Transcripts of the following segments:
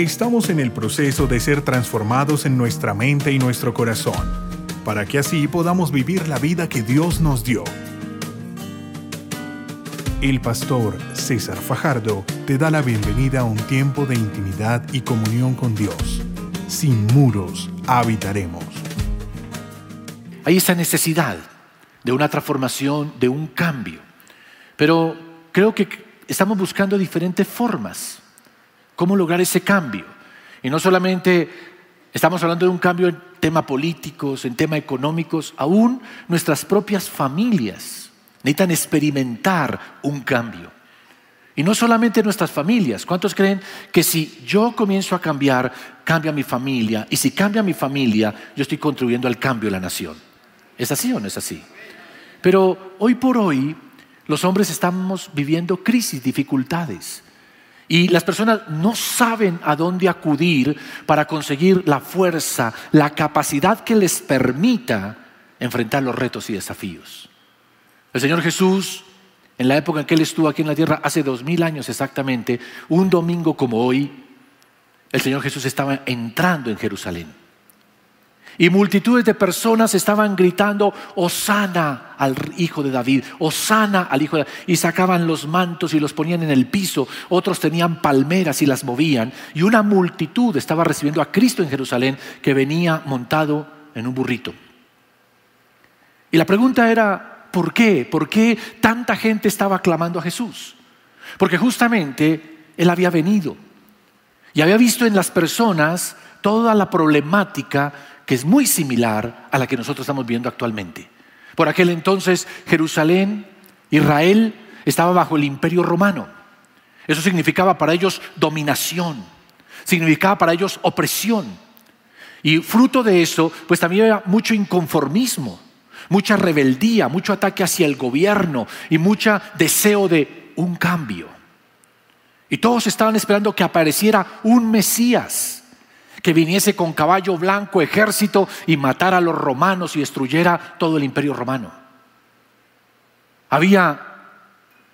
Estamos en el proceso de ser transformados en nuestra mente y nuestro corazón, para que así podamos vivir la vida que Dios nos dio. El pastor César Fajardo te da la bienvenida a un tiempo de intimidad y comunión con Dios. Sin muros habitaremos. Hay esa necesidad de una transformación, de un cambio. Pero creo que estamos buscando diferentes formas. ¿Cómo lograr ese cambio? Y no solamente estamos hablando de un cambio en temas políticos, en temas económicos, aún nuestras propias familias necesitan experimentar un cambio. Y no solamente nuestras familias. ¿Cuántos creen que si yo comienzo a cambiar, cambia mi familia? Y si cambia mi familia, yo estoy contribuyendo al cambio de la nación. ¿Es así o no es así? Pero hoy por hoy los hombres estamos viviendo crisis, dificultades. Y las personas no saben a dónde acudir para conseguir la fuerza, la capacidad que les permita enfrentar los retos y desafíos. El Señor Jesús, en la época en que Él estuvo aquí en la tierra, hace dos mil años exactamente, un domingo como hoy, el Señor Jesús estaba entrando en Jerusalén. Y multitudes de personas estaban gritando, Osana al hijo de David, Osana al hijo de David. Y sacaban los mantos y los ponían en el piso. Otros tenían palmeras y las movían. Y una multitud estaba recibiendo a Cristo en Jerusalén que venía montado en un burrito. Y la pregunta era, ¿por qué? ¿Por qué tanta gente estaba clamando a Jesús? Porque justamente Él había venido y había visto en las personas toda la problemática que es muy similar a la que nosotros estamos viendo actualmente. Por aquel entonces Jerusalén, Israel, estaba bajo el imperio romano. Eso significaba para ellos dominación, significaba para ellos opresión. Y fruto de eso, pues también había mucho inconformismo, mucha rebeldía, mucho ataque hacia el gobierno y mucho deseo de un cambio. Y todos estaban esperando que apareciera un Mesías que viniese con caballo blanco, ejército y matara a los romanos y destruyera todo el imperio romano. Había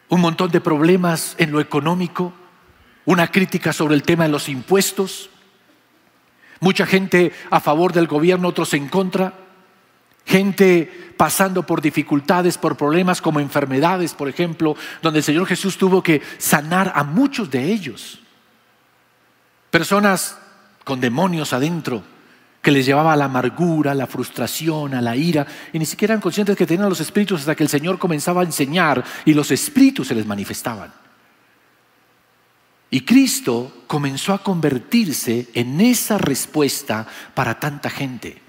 un montón de problemas en lo económico, una crítica sobre el tema de los impuestos, mucha gente a favor del gobierno, otros en contra, gente pasando por dificultades, por problemas como enfermedades, por ejemplo, donde el Señor Jesús tuvo que sanar a muchos de ellos. Personas con demonios adentro que les llevaba a la amargura, a la frustración, a la ira, y ni siquiera eran conscientes que tenían los espíritus hasta que el Señor comenzaba a enseñar y los espíritus se les manifestaban. Y Cristo comenzó a convertirse en esa respuesta para tanta gente.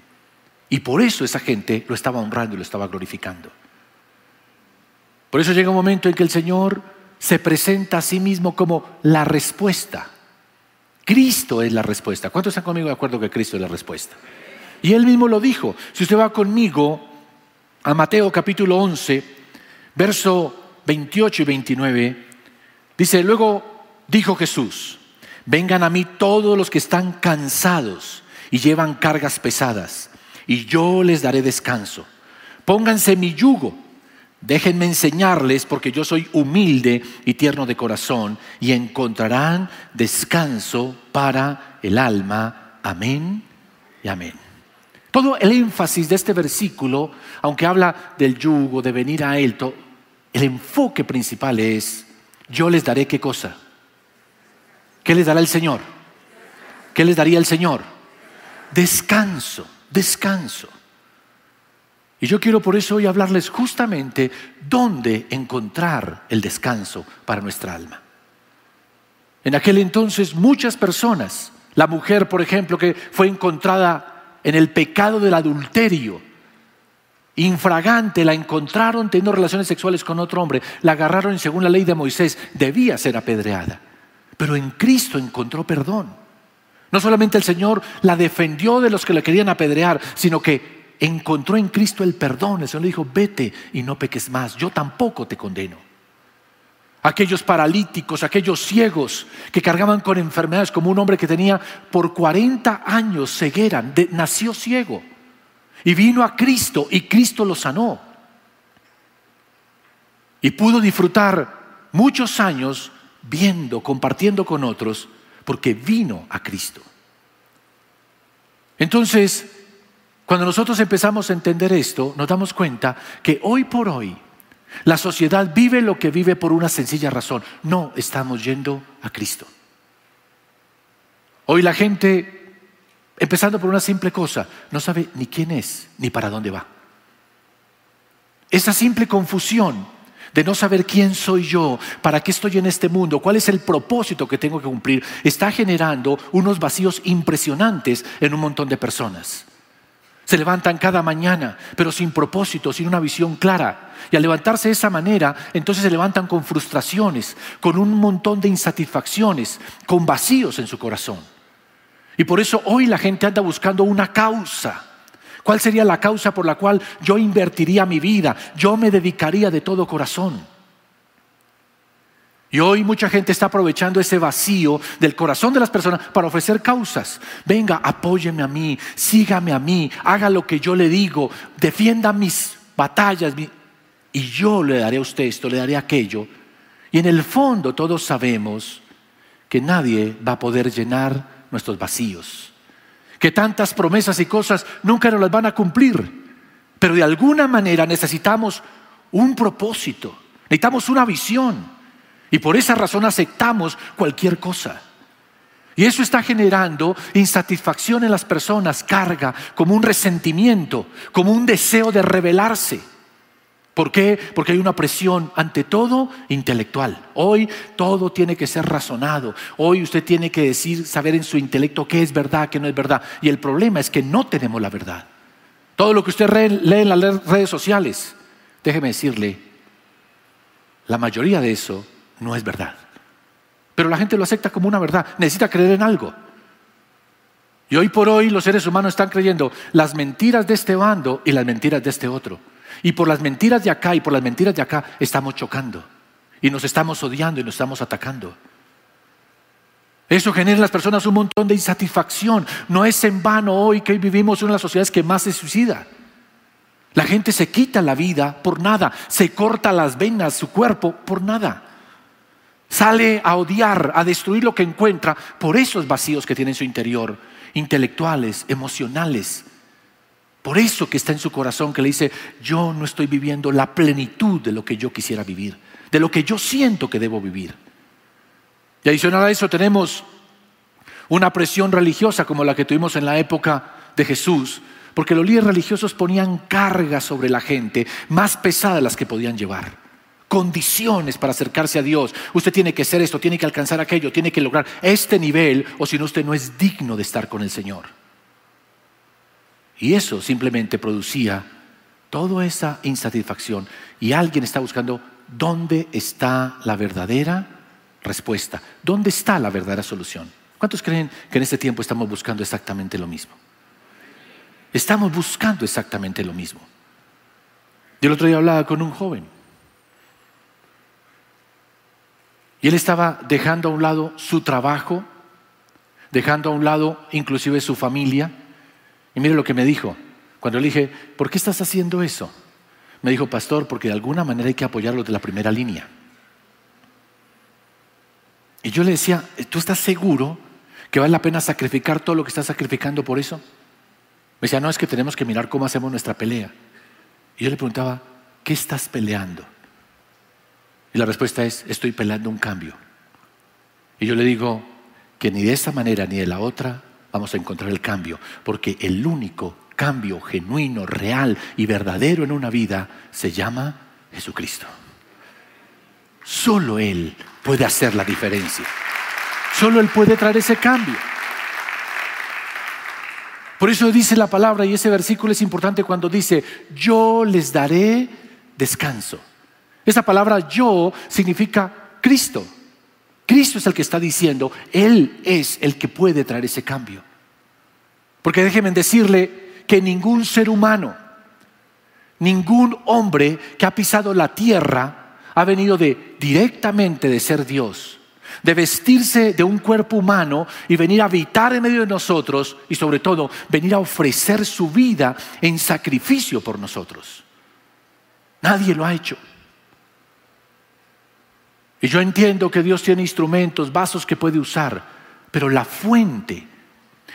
Y por eso esa gente lo estaba honrando y lo estaba glorificando. Por eso llega un momento en que el Señor se presenta a sí mismo como la respuesta. Cristo es la respuesta. ¿Cuántos están conmigo de acuerdo que Cristo es la respuesta? Y él mismo lo dijo. Si usted va conmigo a Mateo capítulo 11, verso 28 y 29, dice, luego dijo Jesús, vengan a mí todos los que están cansados y llevan cargas pesadas, y yo les daré descanso. Pónganse mi yugo Déjenme enseñarles porque yo soy humilde y tierno de corazón y encontrarán descanso para el alma. Amén y amén. Todo el énfasis de este versículo, aunque habla del yugo, de venir a él, el enfoque principal es, yo les daré qué cosa. ¿Qué les dará el Señor? ¿Qué les daría el Señor? Descanso, descanso. Y yo quiero por eso hoy hablarles justamente dónde encontrar el descanso para nuestra alma. En aquel entonces muchas personas, la mujer por ejemplo que fue encontrada en el pecado del adulterio, infragante, la encontraron teniendo relaciones sexuales con otro hombre, la agarraron y según la ley de Moisés debía ser apedreada. Pero en Cristo encontró perdón. No solamente el Señor la defendió de los que la querían apedrear, sino que encontró en Cristo el perdón. El Señor le dijo, vete y no peques más, yo tampoco te condeno. Aquellos paralíticos, aquellos ciegos que cargaban con enfermedades, como un hombre que tenía por 40 años ceguera, nació ciego y vino a Cristo y Cristo lo sanó. Y pudo disfrutar muchos años viendo, compartiendo con otros, porque vino a Cristo. Entonces, cuando nosotros empezamos a entender esto, nos damos cuenta que hoy por hoy la sociedad vive lo que vive por una sencilla razón. No estamos yendo a Cristo. Hoy la gente, empezando por una simple cosa, no sabe ni quién es ni para dónde va. Esa simple confusión de no saber quién soy yo, para qué estoy en este mundo, cuál es el propósito que tengo que cumplir, está generando unos vacíos impresionantes en un montón de personas. Se levantan cada mañana, pero sin propósito, sin una visión clara. Y al levantarse de esa manera, entonces se levantan con frustraciones, con un montón de insatisfacciones, con vacíos en su corazón. Y por eso hoy la gente anda buscando una causa. ¿Cuál sería la causa por la cual yo invertiría mi vida? Yo me dedicaría de todo corazón. Y hoy mucha gente está aprovechando ese vacío del corazón de las personas para ofrecer causas. Venga, apóyeme a mí, sígame a mí, haga lo que yo le digo, defienda mis batallas y yo le daré a usted esto, le daré aquello. Y en el fondo todos sabemos que nadie va a poder llenar nuestros vacíos que tantas promesas y cosas nunca nos las van a cumplir. Pero de alguna manera necesitamos un propósito, necesitamos una visión. Y por esa razón aceptamos cualquier cosa. Y eso está generando insatisfacción en las personas, carga, como un resentimiento, como un deseo de rebelarse. ¿Por qué? Porque hay una presión ante todo intelectual. Hoy todo tiene que ser razonado. Hoy usted tiene que decir, saber en su intelecto qué es verdad, qué no es verdad. Y el problema es que no tenemos la verdad. Todo lo que usted lee en las redes sociales, déjeme decirle, la mayoría de eso no es verdad. Pero la gente lo acepta como una verdad. Necesita creer en algo. Y hoy por hoy los seres humanos están creyendo las mentiras de este bando y las mentiras de este otro. Y por las mentiras de acá y por las mentiras de acá estamos chocando. Y nos estamos odiando y nos estamos atacando. Eso genera en las personas un montón de insatisfacción. No es en vano hoy que vivimos una de las sociedades que más se suicida. La gente se quita la vida por nada, se corta las venas, su cuerpo por nada. Sale a odiar, a destruir lo que encuentra por esos vacíos que tiene en su interior, intelectuales, emocionales, por eso que está en su corazón que le dice, yo no estoy viviendo la plenitud de lo que yo quisiera vivir, de lo que yo siento que debo vivir. Y adicional a eso tenemos una presión religiosa como la que tuvimos en la época de Jesús, porque los líderes religiosos ponían cargas sobre la gente más pesadas las que podían llevar. Condiciones para acercarse a Dios. Usted tiene que ser esto, tiene que alcanzar aquello, tiene que lograr este nivel, o si no, usted no es digno de estar con el Señor. Y eso simplemente producía toda esa insatisfacción. Y alguien está buscando dónde está la verdadera respuesta, dónde está la verdadera solución. ¿Cuántos creen que en este tiempo estamos buscando exactamente lo mismo? Estamos buscando exactamente lo mismo. Yo el otro día hablaba con un joven. Y él estaba dejando a un lado su trabajo, dejando a un lado inclusive su familia, y mire lo que me dijo. Cuando le dije, ¿por qué estás haciendo eso? Me dijo, pastor, porque de alguna manera hay que apoyarlo de la primera línea. Y yo le decía, ¿tú estás seguro que vale la pena sacrificar todo lo que estás sacrificando por eso? Me decía, no, es que tenemos que mirar cómo hacemos nuestra pelea. Y yo le preguntaba, ¿qué estás peleando? Y la respuesta es, estoy peleando un cambio. Y yo le digo que ni de esa manera ni de la otra vamos a encontrar el cambio, porque el único cambio genuino, real y verdadero en una vida se llama Jesucristo. Solo Él puede hacer la diferencia. Solo Él puede traer ese cambio. Por eso dice la palabra, y ese versículo es importante cuando dice, yo les daré descanso. Esa palabra yo significa Cristo. Cristo es el que está diciendo, Él es el que puede traer ese cambio. Porque déjenme decirle que ningún ser humano, ningún hombre que ha pisado la tierra ha venido de directamente de ser Dios, de vestirse de un cuerpo humano y venir a habitar en medio de nosotros y sobre todo venir a ofrecer su vida en sacrificio por nosotros. Nadie lo ha hecho. Y yo entiendo que Dios tiene instrumentos, vasos que puede usar, Pero la fuente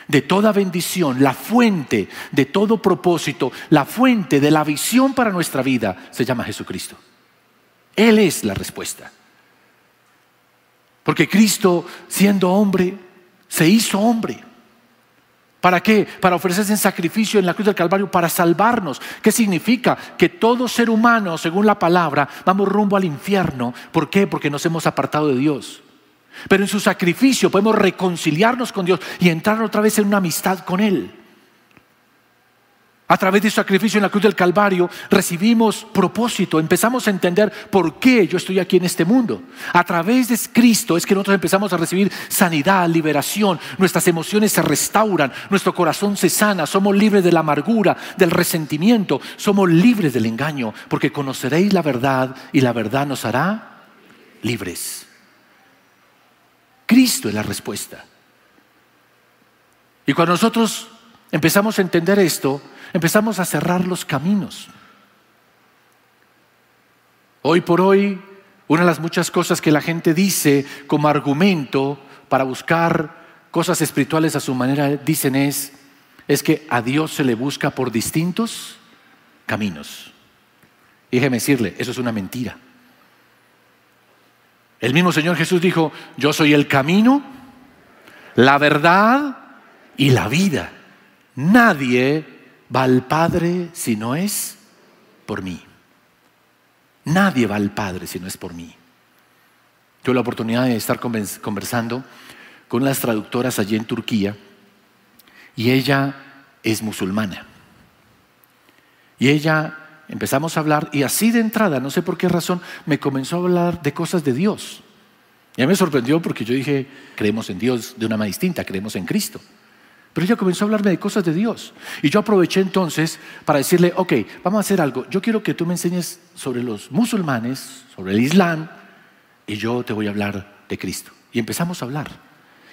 de toda bendición, la fuente de todo propósito, la fuente de la visión para nuestra vida se llama Jesucristo. Él es la respuesta. Porque Cristo, siendo hombre, se hizo hombre. ¿Para qué? Para ofrecerse en sacrificio en la cruz del Calvario, para salvarnos. ¿Qué significa? Que todo ser humano, según la palabra, vamos rumbo al infierno. ¿Por qué? Porque nos hemos apartado de Dios. Pero en su sacrificio podemos reconciliarnos con Dios y entrar otra vez en una amistad con Él. A través de su sacrificio en la cruz del Calvario recibimos propósito, empezamos a entender por qué yo estoy aquí en este mundo. A través de Cristo es que nosotros empezamos a recibir sanidad, liberación, nuestras emociones se restauran, nuestro corazón se sana, somos libres de la amargura, del resentimiento, somos libres del engaño, porque conoceréis la verdad y la verdad nos hará libres. Cristo es la respuesta. Y cuando nosotros empezamos a entender esto, empezamos a cerrar los caminos. Hoy por hoy, una de las muchas cosas que la gente dice como argumento para buscar cosas espirituales a su manera, dicen es, es que a Dios se le busca por distintos caminos. Y déjeme decirle, eso es una mentira. El mismo Señor Jesús dijo, yo soy el camino, la verdad y la vida. Nadie va al Padre si no es por mí. Nadie va al Padre si no es por mí. Tuve la oportunidad de estar conversando con las traductoras allí en Turquía y ella es musulmana. Y ella empezamos a hablar y así de entrada, no sé por qué razón, me comenzó a hablar de cosas de Dios. Y a mí me sorprendió porque yo dije, creemos en Dios de una manera distinta, creemos en Cristo. Pero ella comenzó a hablarme de cosas de Dios. Y yo aproveché entonces para decirle, ok, vamos a hacer algo. Yo quiero que tú me enseñes sobre los musulmanes, sobre el Islam, y yo te voy a hablar de Cristo. Y empezamos a hablar.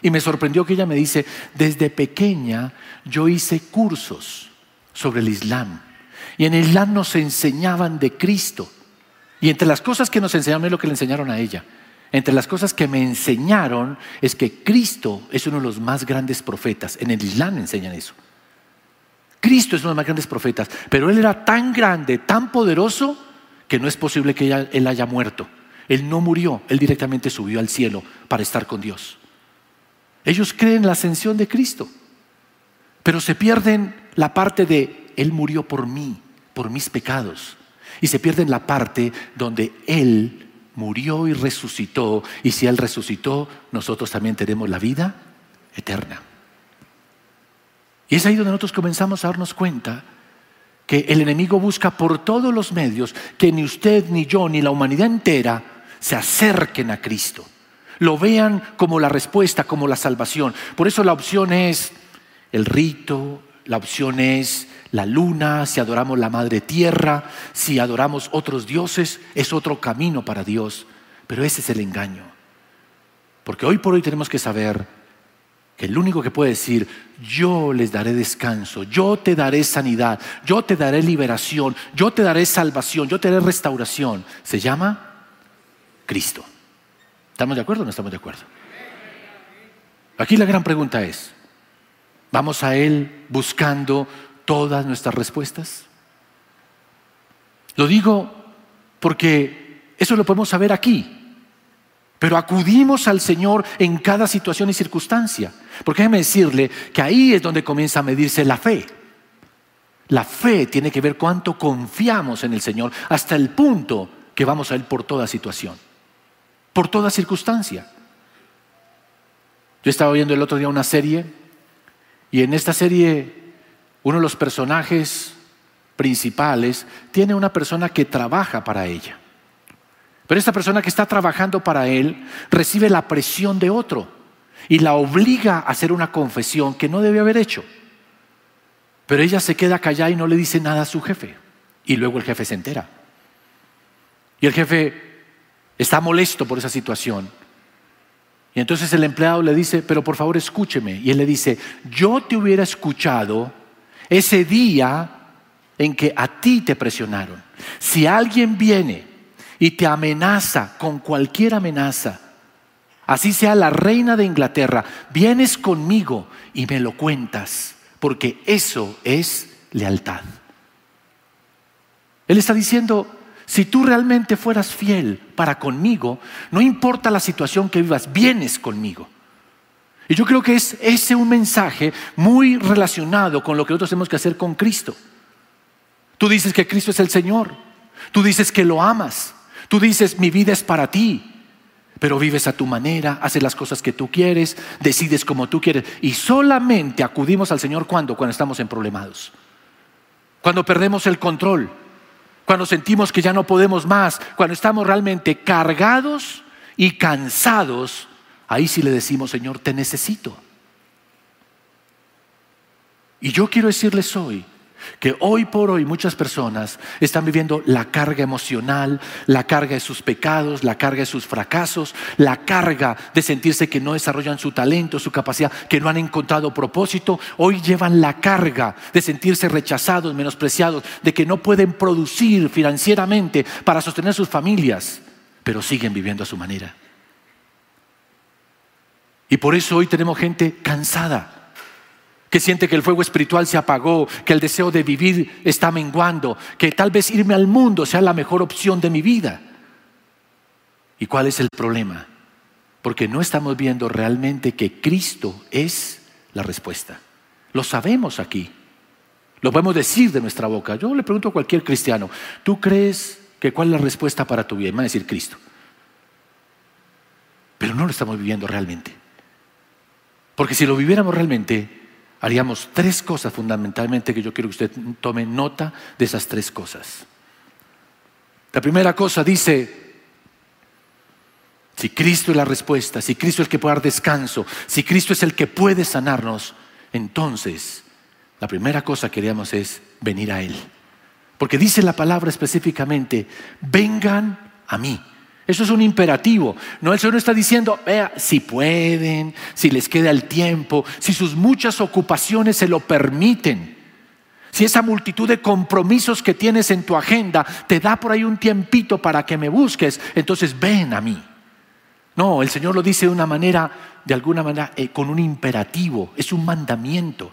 Y me sorprendió que ella me dice, desde pequeña yo hice cursos sobre el Islam. Y en el Islam nos enseñaban de Cristo. Y entre las cosas que nos enseñaron es lo que le enseñaron a ella. Entre las cosas que me enseñaron es que Cristo es uno de los más grandes profetas. En el Islam enseñan eso. Cristo es uno de los más grandes profetas, pero Él era tan grande, tan poderoso, que no es posible que Él haya muerto. Él no murió, Él directamente subió al cielo para estar con Dios. Ellos creen la ascensión de Cristo, pero se pierden la parte de Él murió por mí, por mis pecados, y se pierden la parte donde Él murió y resucitó, y si Él resucitó, nosotros también tenemos la vida eterna. Y es ahí donde nosotros comenzamos a darnos cuenta que el enemigo busca por todos los medios que ni usted, ni yo, ni la humanidad entera se acerquen a Cristo. Lo vean como la respuesta, como la salvación. Por eso la opción es el rito, la opción es la luna, si adoramos la madre tierra, si adoramos otros dioses, es otro camino para Dios. Pero ese es el engaño. Porque hoy por hoy tenemos que saber que el único que puede decir, yo les daré descanso, yo te daré sanidad, yo te daré liberación, yo te daré salvación, yo te daré restauración, se llama Cristo. ¿Estamos de acuerdo o no estamos de acuerdo? Aquí la gran pregunta es, ¿vamos a Él buscando todas nuestras respuestas? Lo digo porque eso lo podemos saber aquí, pero acudimos al Señor en cada situación y circunstancia. Porque déjeme decirle que ahí es donde comienza a medirse la fe. La fe tiene que ver cuánto confiamos en el Señor hasta el punto que vamos a Él por toda situación, por toda circunstancia. Yo estaba viendo el otro día una serie y en esta serie uno de los personajes principales tiene una persona que trabaja para ella. Pero esta persona que está trabajando para él recibe la presión de otro y la obliga a hacer una confesión que no debe haber hecho. Pero ella se queda callada y no le dice nada a su jefe. Y luego el jefe se entera. Y el jefe está molesto por esa situación. Y entonces el empleado le dice, pero por favor escúcheme. Y él le dice, yo te hubiera escuchado ese día en que a ti te presionaron. Si alguien viene y te amenaza con cualquier amenaza, así sea la reina de Inglaterra, vienes conmigo y me lo cuentas, porque eso es lealtad. Él está diciendo, si tú realmente fueras fiel para conmigo, no importa la situación que vivas, vienes conmigo. Y yo creo que es ese un mensaje muy relacionado con lo que nosotros tenemos que hacer con Cristo. Tú dices que Cristo es el Señor, tú dices que lo amas, tú dices mi vida es para ti, pero vives a tu manera, haces las cosas que tú quieres, decides como tú quieres. Y solamente acudimos al Señor cuando, cuando estamos en problemados, cuando perdemos el control, cuando sentimos que ya no podemos más, cuando estamos realmente cargados y cansados, ahí sí le decimos, Señor, te necesito. Y yo quiero decirles hoy que hoy por hoy muchas personas están viviendo la carga emocional, la carga de sus pecados, la carga de sus fracasos, la carga de sentirse que no desarrollan su talento, su capacidad, que no han encontrado propósito. Hoy llevan la carga de sentirse rechazados, menospreciados, de que no pueden producir financieramente para sostener sus familias, pero siguen viviendo a su manera. Y por eso hoy tenemos gente cansada que siente que el fuego espiritual se apagó, que el deseo de vivir está menguando, que tal vez irme al mundo sea la mejor opción de mi vida. ¿Y cuál es el problema? Porque no estamos viendo realmente que Cristo es la respuesta. Lo sabemos aquí. Lo podemos decir de nuestra boca. Yo le pregunto a cualquier cristiano, ¿tú crees que cuál es la respuesta para tu vida? Me va a decir Cristo. Pero no lo estamos viviendo realmente. Porque si lo viviéramos realmente, haríamos tres cosas fundamentalmente que yo quiero que usted tome nota de esas tres cosas. La primera cosa dice, si Cristo es la respuesta, si Cristo es el que puede dar descanso, si Cristo es el que puede sanarnos, entonces la primera cosa que haríamos es venir a Él. Porque dice la palabra específicamente, vengan a mí. Eso es un imperativo. No, el Señor no está diciendo, vea, si pueden, si les queda el tiempo, si sus muchas ocupaciones se lo permiten. Si esa multitud de compromisos que tienes en tu agenda te da por ahí un tiempito para que me busques, entonces ven a mí. No, el Señor lo dice de una manera, de alguna manera, eh, con un imperativo, es un mandamiento.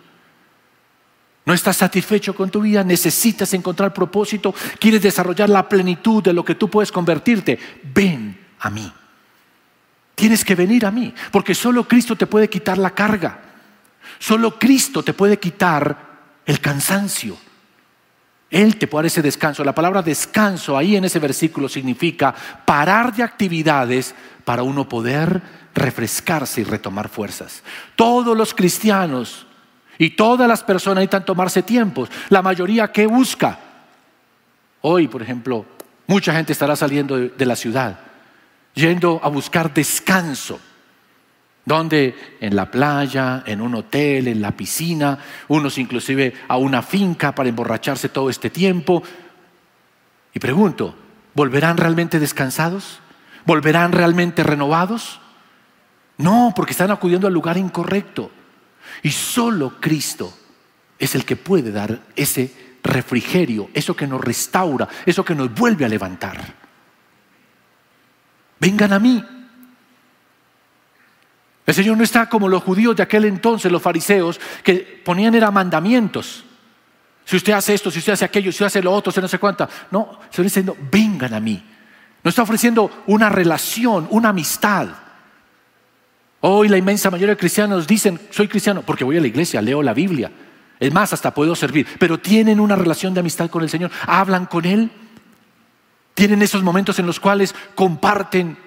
No estás satisfecho con tu vida, necesitas encontrar propósito, quieres desarrollar la plenitud de lo que tú puedes convertirte. Ven a mí. Tienes que venir a mí, porque solo Cristo te puede quitar la carga. Solo Cristo te puede quitar el cansancio. Él te puede dar ese descanso. La palabra descanso ahí en ese versículo significa parar de actividades para uno poder refrescarse y retomar fuerzas. Todos los cristianos y todas las personas necesitan tomarse tiempos. La mayoría, ¿qué busca? Hoy, por ejemplo, mucha gente estará saliendo de, la ciudad, yendo a buscar descanso. Donde en la playa, en un hotel, en la piscina, unos inclusive a una finca para emborracharse todo este tiempo. Y pregunto, ¿volverán realmente descansados? ¿Volverán realmente renovados? No, porque están acudiendo al lugar incorrecto. Y solo Cristo es el que puede dar ese refrigerio, eso que nos restaura, eso que nos vuelve a levantar. Vengan a mí. El Señor no está como los judíos de aquel entonces, los fariseos, que ponían era mandamientos. Si usted hace esto, si usted hace aquello, si usted hace lo otro, si no sé cuánta. No, el Señor está diciendo, vengan a mí. No está ofreciendo una relación, una amistad. Hoy la inmensa mayoría de cristianos dicen, soy cristiano porque voy a la iglesia, leo la Biblia. Es más, hasta puedo servir, pero tienen una relación de amistad con el Señor, hablan con Él, tienen esos momentos en los cuales comparten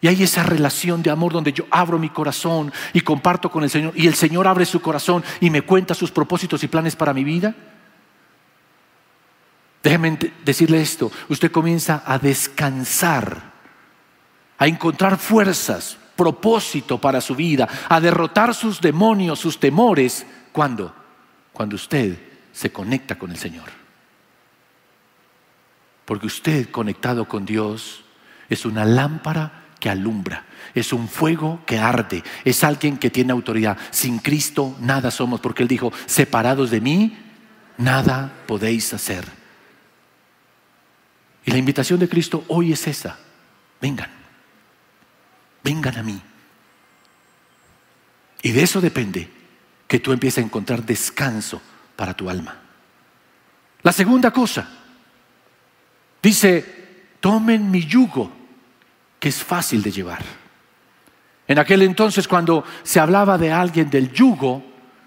y hay esa relación de amor donde yo abro mi corazón y comparto con el Señor y el Señor abre su corazón y me cuenta sus propósitos y planes para mi vida. Déjeme decirle esto, usted comienza a descansar, a encontrar fuerzas propósito para su vida, a derrotar sus demonios, sus temores. ¿Cuándo? Cuando usted se conecta con el Señor. Porque usted conectado con Dios es una lámpara que alumbra, es un fuego que arde, es alguien que tiene autoridad. Sin Cristo nada somos, porque Él dijo, separados de mí, nada podéis hacer. Y la invitación de Cristo hoy es esa, vengan vengan a mí. Y de eso depende que tú empieces a encontrar descanso para tu alma. La segunda cosa, dice, tomen mi yugo, que es fácil de llevar. En aquel entonces, cuando se hablaba de alguien del yugo,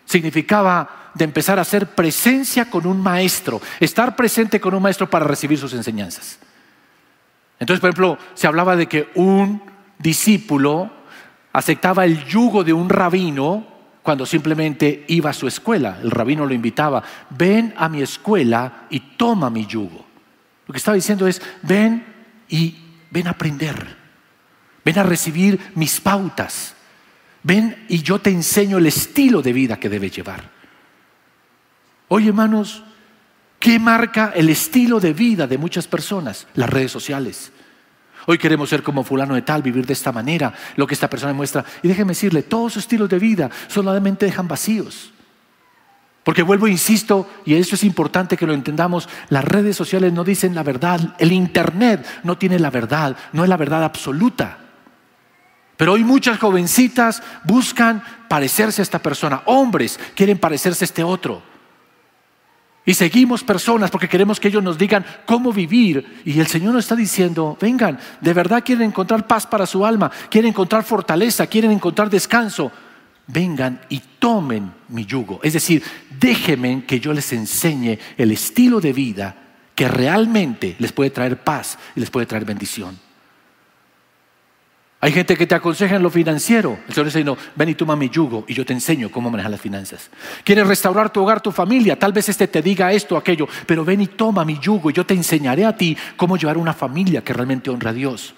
significaba de empezar a hacer presencia con un maestro, estar presente con un maestro para recibir sus enseñanzas. Entonces, por ejemplo, se hablaba de que un discípulo aceptaba el yugo de un rabino cuando simplemente iba a su escuela. El rabino lo invitaba, ven a mi escuela y toma mi yugo. Lo que estaba diciendo es, ven y ven a aprender, ven a recibir mis pautas, ven y yo te enseño el estilo de vida que debes llevar. Oye, hermanos, ¿qué marca el estilo de vida de muchas personas? Las redes sociales. Hoy queremos ser como fulano de tal, vivir de esta manera, lo que esta persona muestra. Y déjeme decirle, todos sus estilos de vida solamente dejan vacíos. Porque vuelvo, e insisto, y eso es importante que lo entendamos, las redes sociales no dicen la verdad, el Internet no tiene la verdad, no es la verdad absoluta. Pero hoy muchas jovencitas buscan parecerse a esta persona, hombres quieren parecerse a este otro. Y seguimos personas porque queremos que ellos nos digan cómo vivir. Y el Señor nos está diciendo, vengan, de verdad quieren encontrar paz para su alma, quieren encontrar fortaleza, quieren encontrar descanso. Vengan y tomen mi yugo. Es decir, déjenme que yo les enseñe el estilo de vida que realmente les puede traer paz y les puede traer bendición. Hay gente que te aconseja en lo financiero. El Señor dice, no, ven y toma mi yugo y yo te enseño cómo manejar las finanzas. Quieres restaurar tu hogar, tu familia. Tal vez este te diga esto aquello, pero ven y toma mi yugo y yo te enseñaré a ti cómo llevar una familia que realmente honra a Dios.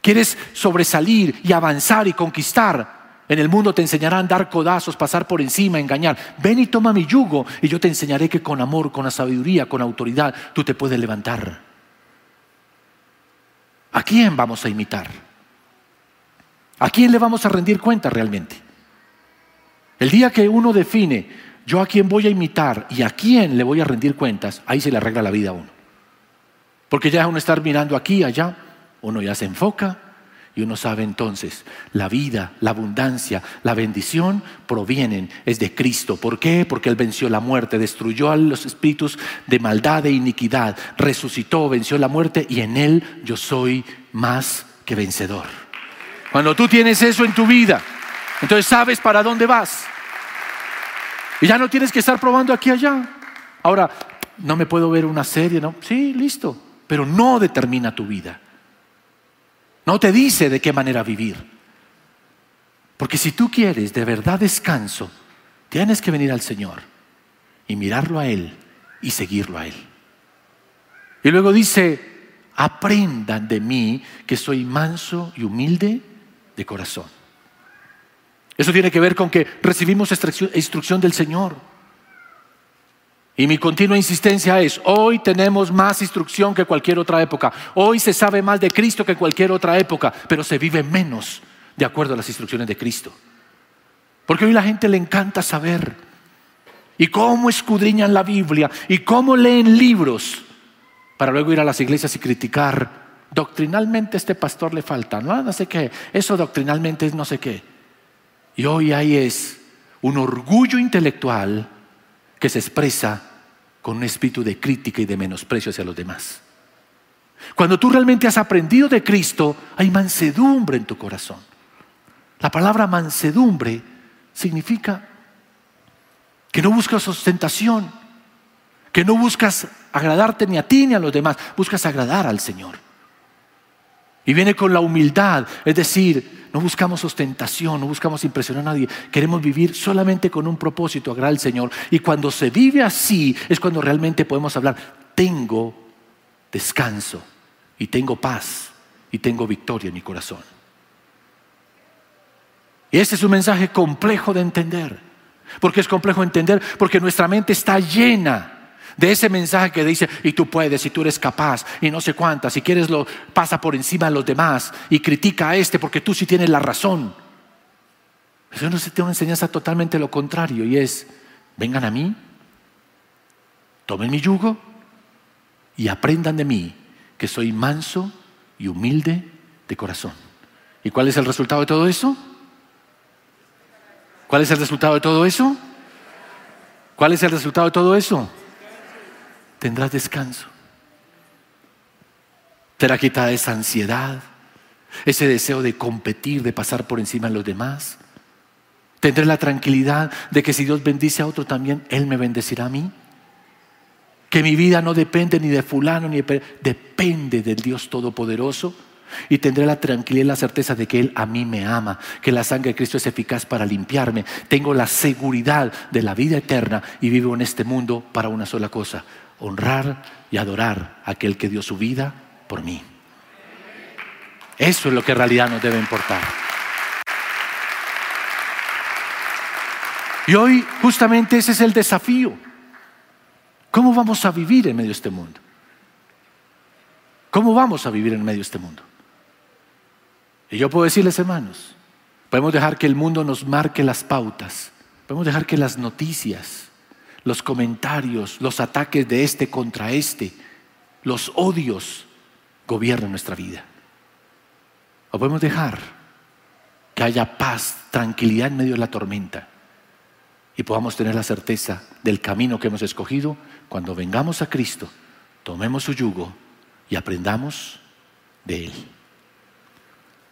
Quieres sobresalir y avanzar y conquistar. En el mundo te enseñarán dar codazos, pasar por encima, engañar. Ven y toma mi yugo y yo te enseñaré que con amor, con la sabiduría, con autoridad, tú te puedes levantar. ¿A quién vamos a imitar? ¿A quién le vamos a rendir cuenta realmente? El día que uno define yo a quién voy a imitar y a quién le voy a rendir cuentas, ahí se le arregla la vida a uno. Porque ya uno estar mirando aquí allá, uno ya se enfoca y uno sabe entonces, la vida, la abundancia, la bendición provienen, es de Cristo. ¿Por qué? Porque Él venció la muerte, destruyó a los espíritus de maldad e iniquidad, resucitó, venció la muerte y en Él yo soy más que vencedor. Cuando tú tienes eso en tu vida, entonces sabes para dónde vas. Y ya no tienes que estar probando aquí y allá. Ahora, no me puedo ver una serie, ¿no? Sí, listo. Pero no determina tu vida. No te dice de qué manera vivir. Porque si tú quieres de verdad descanso, tienes que venir al Señor y mirarlo a Él y seguirlo a Él. Y luego dice, aprendan de mí que soy manso y humilde de corazón. Eso tiene que ver con que recibimos instrucción del Señor. Y mi continua insistencia es, hoy tenemos más instrucción que cualquier otra época. Hoy se sabe más de Cristo que cualquier otra época, pero se vive menos de acuerdo a las instrucciones de Cristo. Porque hoy la gente le encanta saber. Y cómo escudriñan la Biblia y cómo leen libros para luego ir a las iglesias y criticar doctrinalmente este pastor le falta, no, no sé qué, eso doctrinalmente es no sé qué. Y hoy ahí es un orgullo intelectual que se expresa con un espíritu de crítica y de menosprecio hacia los demás. Cuando tú realmente has aprendido de Cristo, hay mansedumbre en tu corazón. La palabra mansedumbre significa que no buscas ostentación, que no buscas agradarte ni a ti ni a los demás, buscas agradar al Señor. Y viene con la humildad, es decir, no buscamos ostentación, no buscamos impresionar a nadie, queremos vivir solamente con un propósito, agradar al Señor. Y cuando se vive así es cuando realmente podemos hablar, tengo descanso y tengo paz y tengo victoria en mi corazón. Y este es un mensaje complejo de entender. ¿Por qué es complejo de entender? Porque nuestra mente está llena de ese mensaje que dice, y tú puedes, y tú eres capaz, y no sé cuántas, si quieres lo pasa por encima de los demás y critica a este porque tú sí tienes la razón. Eso no se tiene una enseñanza totalmente lo contrario y es, vengan a mí, tomen mi yugo y aprendan de mí que soy manso y humilde de corazón. ¿Y cuál es el resultado de todo eso? ¿Cuál es el resultado de todo eso? ¿Cuál es el resultado de todo eso? Tendrás descanso. Será quitada esa ansiedad, ese deseo de competir, de pasar por encima de los demás. Tendré la tranquilidad de que si Dios bendice a otro también, Él me bendecirá a mí. Que mi vida no depende ni de fulano, ni de... Depende del Dios Todopoderoso. Y tendré la tranquilidad y la certeza de que Él a mí me ama, que la sangre de Cristo es eficaz para limpiarme. Tengo la seguridad de la vida eterna y vivo en este mundo para una sola cosa, honrar y adorar a aquel que dio su vida por mí. Eso es lo que en realidad nos debe importar. Y hoy justamente ese es el desafío. ¿Cómo vamos a vivir en medio de este mundo? ¿Cómo vamos a vivir en medio de este mundo? Y yo puedo decirles, hermanos, podemos dejar que el mundo nos marque las pautas, podemos dejar que las noticias, los comentarios, los ataques de este contra este, los odios gobiernen nuestra vida. O podemos dejar que haya paz, tranquilidad en medio de la tormenta y podamos tener la certeza del camino que hemos escogido cuando vengamos a Cristo, tomemos su yugo y aprendamos de Él.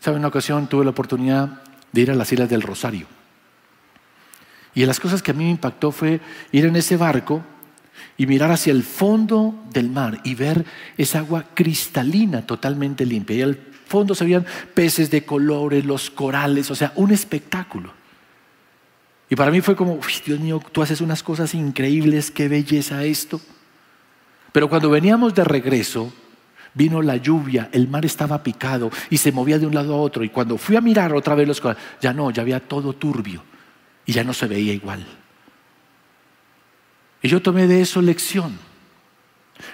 ¿Sabe? Una ocasión tuve la oportunidad de ir a las Islas del Rosario. Y las cosas que a mí me impactó fue ir en ese barco y mirar hacia el fondo del mar y ver esa agua cristalina totalmente limpia. Y al fondo se veían peces de colores, los corales, o sea, un espectáculo. Y para mí fue como, Dios mío, tú haces unas cosas increíbles, qué belleza esto. Pero cuando veníamos de regreso, vino la lluvia, el mar estaba picado y se movía de un lado a otro. Y cuando fui a mirar otra vez los ya no, ya había todo turbio y ya no se veía igual. Y yo tomé de eso lección.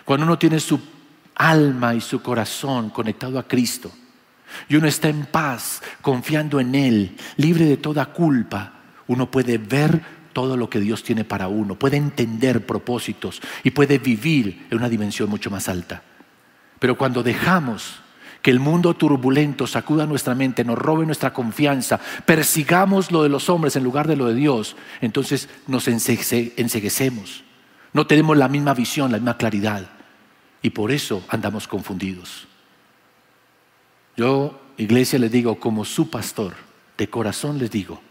Cuando uno tiene su alma y su corazón conectado a Cristo y uno está en paz, confiando en Él, libre de toda culpa, uno puede ver todo lo que Dios tiene para uno, puede entender propósitos y puede vivir en una dimensión mucho más alta. Pero cuando dejamos que el mundo turbulento sacuda nuestra mente, nos robe nuestra confianza, persigamos lo de los hombres en lugar de lo de Dios, entonces nos enseguecemos. No tenemos la misma visión, la misma claridad. Y por eso andamos confundidos. Yo, iglesia, les digo, como su pastor, de corazón les digo,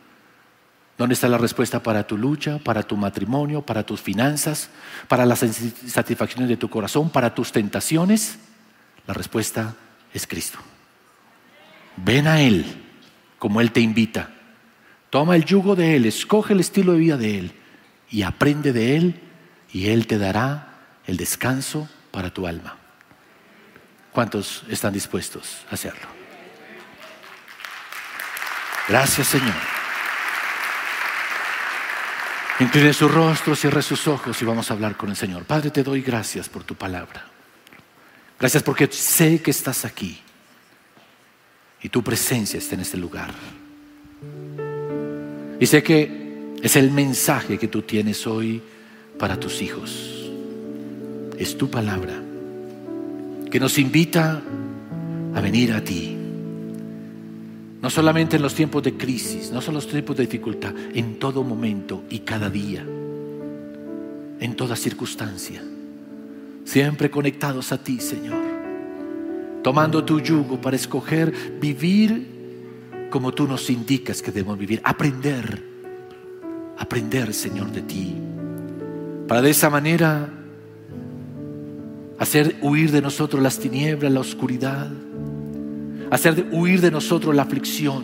¿Dónde está la respuesta para tu lucha, para tu matrimonio, para tus finanzas, para las satisfacciones de tu corazón, para tus tentaciones? La respuesta es Cristo. Ven a Él como Él te invita. Toma el yugo de Él, escoge el estilo de vida de Él y aprende de Él y Él te dará el descanso para tu alma. ¿Cuántos están dispuestos a hacerlo? Gracias Señor. Incline su rostro, cierre sus ojos y vamos a hablar con el Señor. Padre, te doy gracias por tu palabra. Gracias porque sé que estás aquí y tu presencia está en este lugar. Y sé que es el mensaje que tú tienes hoy para tus hijos. Es tu palabra que nos invita a venir a ti no solamente en los tiempos de crisis, no solo en los tiempos de dificultad, en todo momento y cada día, en toda circunstancia. Siempre conectados a ti, Señor. Tomando tu yugo para escoger vivir como tú nos indicas que debemos vivir. Aprender, aprender, Señor, de ti. Para de esa manera hacer huir de nosotros las tinieblas, la oscuridad hacer huir de nosotros la aflicción.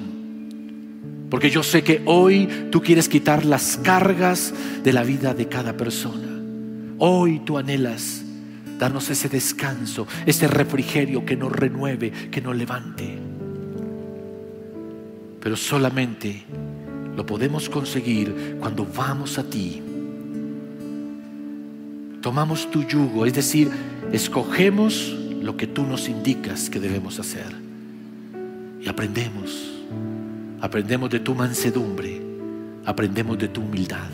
Porque yo sé que hoy tú quieres quitar las cargas de la vida de cada persona. Hoy tú anhelas darnos ese descanso, ese refrigerio que nos renueve, que nos levante. Pero solamente lo podemos conseguir cuando vamos a ti. Tomamos tu yugo, es decir, escogemos lo que tú nos indicas que debemos hacer. Y aprendemos, aprendemos de tu mansedumbre, aprendemos de tu humildad.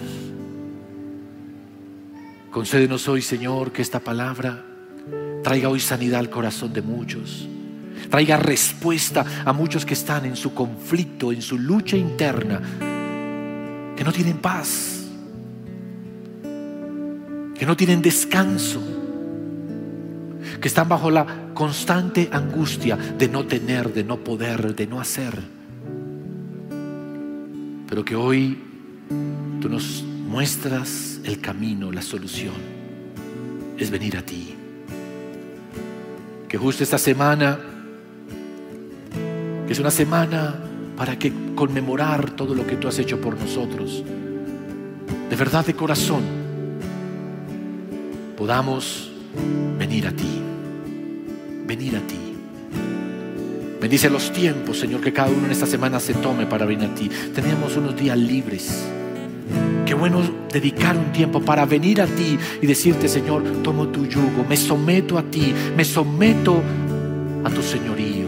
Concédenos hoy, Señor, que esta palabra traiga hoy sanidad al corazón de muchos, traiga respuesta a muchos que están en su conflicto, en su lucha interna, que no tienen paz, que no tienen descanso, que están bajo la constante angustia de no tener, de no poder, de no hacer. Pero que hoy tú nos muestras el camino, la solución, es venir a ti. Que justo esta semana, que es una semana para que conmemorar todo lo que tú has hecho por nosotros, de verdad de corazón, podamos venir a ti, venir a ti. Bendice los tiempos, Señor, que cada uno en esta semana se tome para venir a ti. Tenemos unos días libres. Bueno dedicar un tiempo para venir a ti y decirte, Señor, tomo tu yugo, me someto a ti, me someto a tu señorío.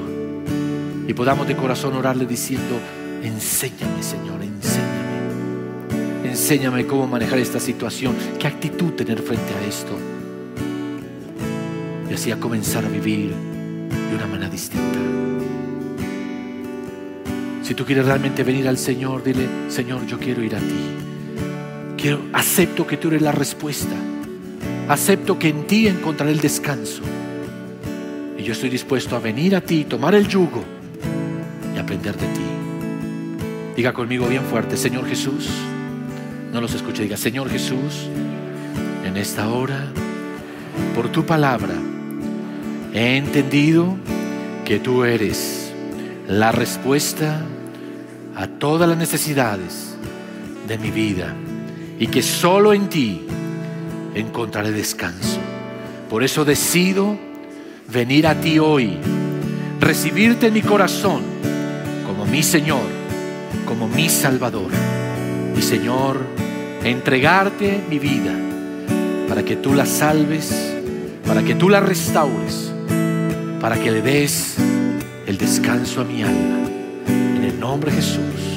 Y podamos de corazón orarle diciendo, enséñame, Señor, enséñame. Enséñame cómo manejar esta situación, qué actitud tener frente a esto. Y así a comenzar a vivir de una manera distinta. Si tú quieres realmente venir al Señor, dile, Señor, yo quiero ir a ti. Quiero, acepto que tú eres la respuesta. Acepto que en ti encontraré el descanso. Y yo estoy dispuesto a venir a ti, tomar el yugo y aprender de ti. Diga conmigo bien fuerte, Señor Jesús. No los escuche, diga, Señor Jesús, en esta hora, por tu palabra, he entendido que tú eres la respuesta a todas las necesidades de mi vida y que solo en ti encontraré descanso. Por eso decido venir a ti hoy, recibirte en mi corazón como mi Señor, como mi Salvador. Y Señor, entregarte mi vida para que tú la salves, para que tú la restaures, para que le des el descanso a mi alma nombre de Jesús.